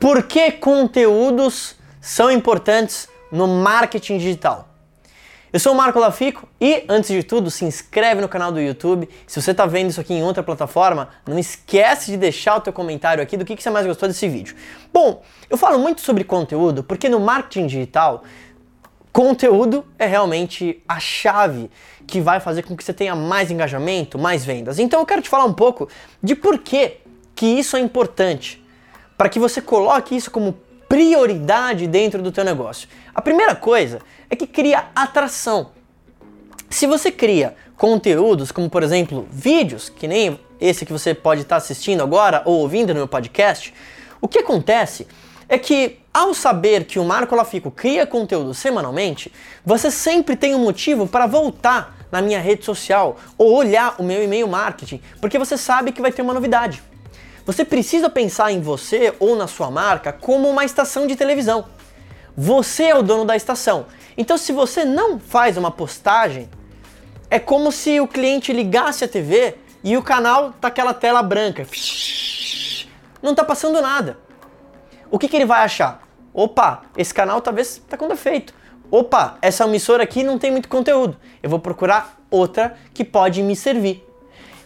Por que conteúdos são importantes no marketing digital? Eu sou o Marco Lafico e, antes de tudo, se inscreve no canal do YouTube. Se você está vendo isso aqui em outra plataforma, não esquece de deixar o teu comentário aqui do que, que você mais gostou desse vídeo. Bom, eu falo muito sobre conteúdo porque no marketing digital, conteúdo é realmente a chave que vai fazer com que você tenha mais engajamento, mais vendas. Então eu quero te falar um pouco de por que, que isso é importante, para que você coloque isso como prioridade dentro do teu negócio. A primeira coisa é que cria atração. Se você cria conteúdos, como por exemplo vídeos, que nem esse que você pode estar assistindo agora ou ouvindo no meu podcast, o que acontece é que ao saber que o Marco Lafico cria conteúdo semanalmente, você sempre tem um motivo para voltar na minha rede social ou olhar o meu e-mail marketing, porque você sabe que vai ter uma novidade. Você precisa pensar em você ou na sua marca como uma estação de televisão. Você é o dono da estação. Então, se você não faz uma postagem, é como se o cliente ligasse a TV e o canal tá aquela tela branca. Não tá passando nada. O que, que ele vai achar? Opa, esse canal talvez tá com defeito. Opa, essa emissora aqui não tem muito conteúdo. Eu vou procurar outra que pode me servir.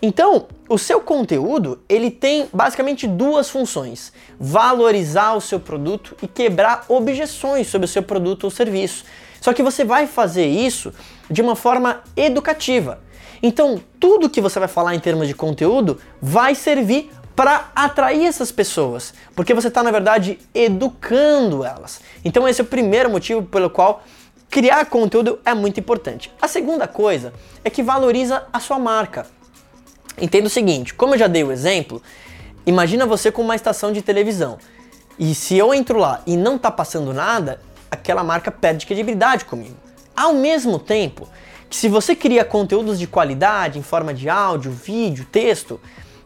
Então, o seu conteúdo, ele tem basicamente duas funções: valorizar o seu produto e quebrar objeções sobre o seu produto ou serviço. Só que você vai fazer isso de uma forma educativa. Então, tudo que você vai falar em termos de conteúdo vai servir para atrair essas pessoas, porque você está na verdade educando elas. Então, esse é o primeiro motivo pelo qual criar conteúdo é muito importante. A segunda coisa é que valoriza a sua marca. Entenda o seguinte, como eu já dei o exemplo, imagina você com uma estação de televisão. E se eu entro lá e não tá passando nada, aquela marca perde credibilidade comigo. Ao mesmo tempo que se você cria conteúdos de qualidade em forma de áudio, vídeo, texto,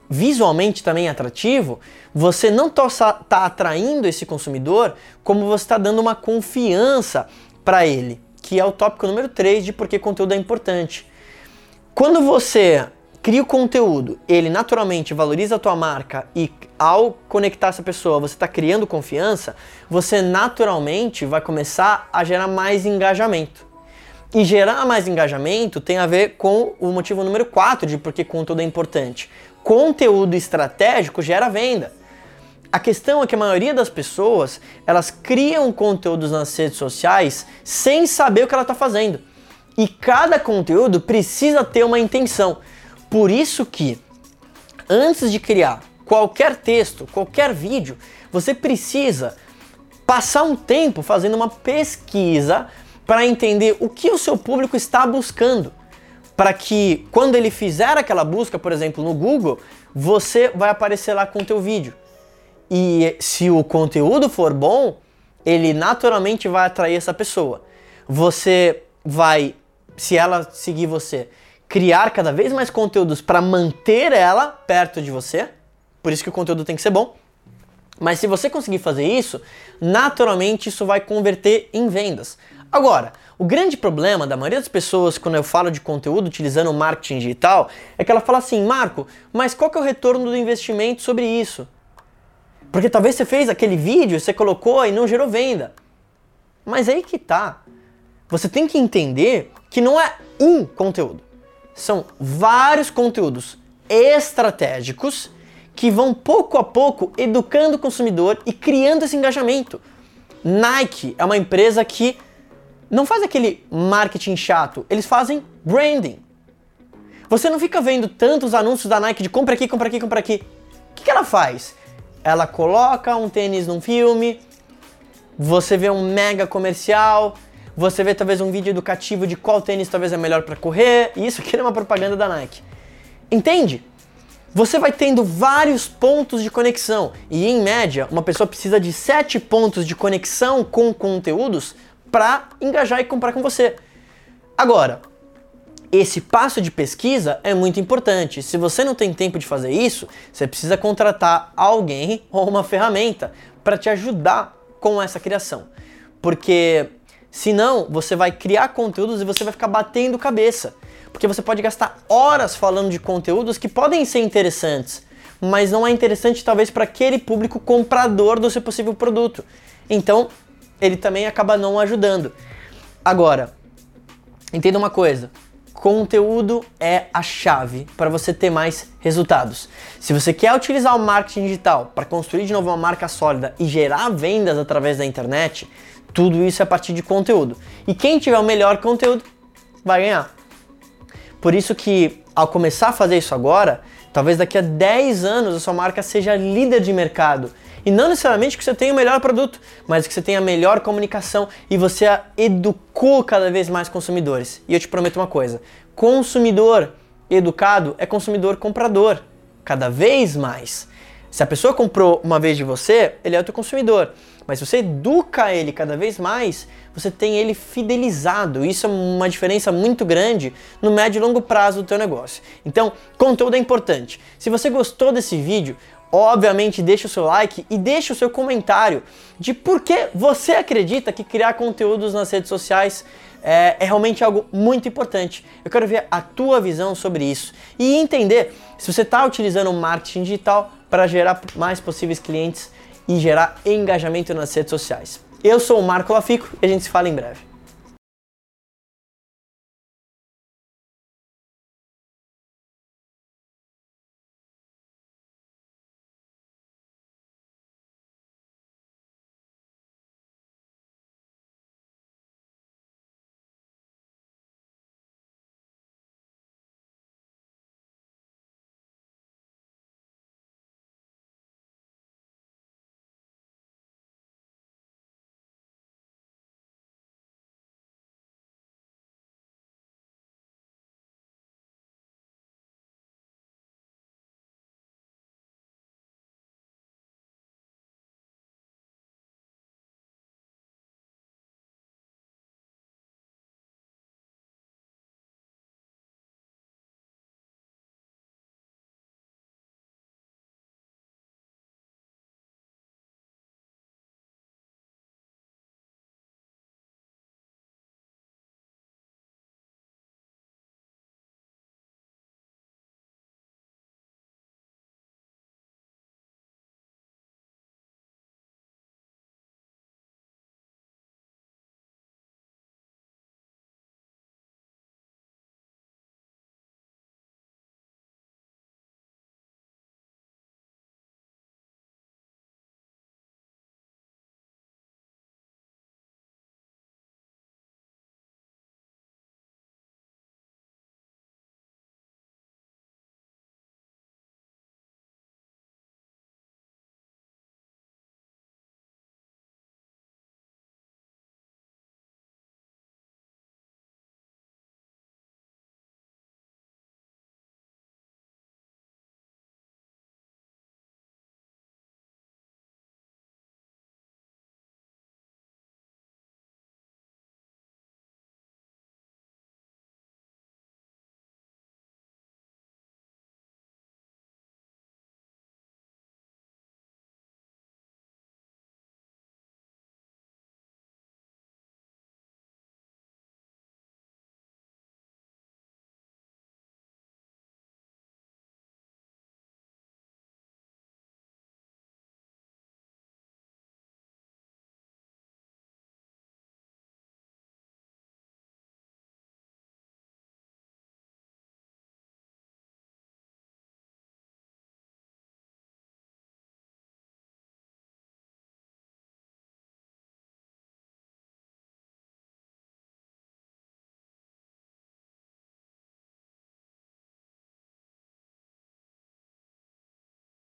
visualmente também atrativo, você não está tá atraindo esse consumidor, como você está dando uma confiança para ele, que é o tópico número 3 de por que conteúdo é importante. Quando você cria o conteúdo, ele naturalmente valoriza a tua marca e ao conectar essa pessoa, você está criando confiança, você naturalmente vai começar a gerar mais engajamento. E gerar mais engajamento tem a ver com o motivo número 4 de por que conteúdo é importante. Conteúdo estratégico gera venda. A questão é que a maioria das pessoas, elas criam conteúdos nas redes sociais sem saber o que ela está fazendo. E cada conteúdo precisa ter uma intenção. Por isso que antes de criar qualquer texto, qualquer vídeo, você precisa passar um tempo fazendo uma pesquisa para entender o que o seu público está buscando. Para que quando ele fizer aquela busca, por exemplo, no Google, você vai aparecer lá com o teu vídeo. E se o conteúdo for bom, ele naturalmente vai atrair essa pessoa. Você vai, se ela seguir você, criar cada vez mais conteúdos para manter ela perto de você. Por isso que o conteúdo tem que ser bom. Mas se você conseguir fazer isso, naturalmente isso vai converter em vendas. Agora, o grande problema da maioria das pessoas quando eu falo de conteúdo utilizando marketing digital é que ela fala assim, Marco, mas qual que é o retorno do investimento sobre isso? Porque talvez você fez aquele vídeo, você colocou e não gerou venda. Mas aí que tá. Você tem que entender que não é um conteúdo são vários conteúdos estratégicos que vão pouco a pouco educando o consumidor e criando esse engajamento. Nike é uma empresa que não faz aquele marketing chato, eles fazem branding. Você não fica vendo tantos anúncios da Nike de compra aqui, compra aqui, compra aqui. O que, que ela faz? Ela coloca um tênis num filme, você vê um mega comercial, você vê talvez um vídeo educativo de qual tênis talvez é melhor para correr, e isso aqui é uma propaganda da Nike. Entende? Você vai tendo vários pontos de conexão e em média uma pessoa precisa de sete pontos de conexão com conteúdos para engajar e comprar com você. Agora, esse passo de pesquisa é muito importante. Se você não tem tempo de fazer isso, você precisa contratar alguém ou uma ferramenta para te ajudar com essa criação. Porque Senão, você vai criar conteúdos e você vai ficar batendo cabeça. Porque você pode gastar horas falando de conteúdos que podem ser interessantes. mas não é interessante talvez para aquele público comprador do seu possível produto. Então, ele também acaba não ajudando. Agora, entenda uma coisa: conteúdo é a chave para você ter mais resultados. Se você quer utilizar o marketing digital para construir de novo uma marca sólida e gerar vendas através da internet, tudo isso é a partir de conteúdo. E quem tiver o melhor conteúdo vai ganhar. Por isso que ao começar a fazer isso agora, talvez daqui a 10 anos a sua marca seja líder de mercado e não necessariamente que você tenha o melhor produto, mas que você tenha a melhor comunicação e você educou cada vez mais consumidores. E eu te prometo uma coisa: consumidor educado é consumidor comprador, cada vez mais. Se a pessoa comprou uma vez de você, ele é o teu consumidor. Mas se você educa ele cada vez mais, você tem ele fidelizado. Isso é uma diferença muito grande no médio e longo prazo do teu negócio. Então, conteúdo é importante. Se você gostou desse vídeo, obviamente deixa o seu like e deixa o seu comentário de por que você acredita que criar conteúdos nas redes sociais é, é, realmente algo muito importante. Eu quero ver a tua visão sobre isso e entender se você está utilizando o marketing digital para gerar mais possíveis clientes e gerar engajamento nas redes sociais. Eu sou o Marco Lafico e a gente se fala em breve.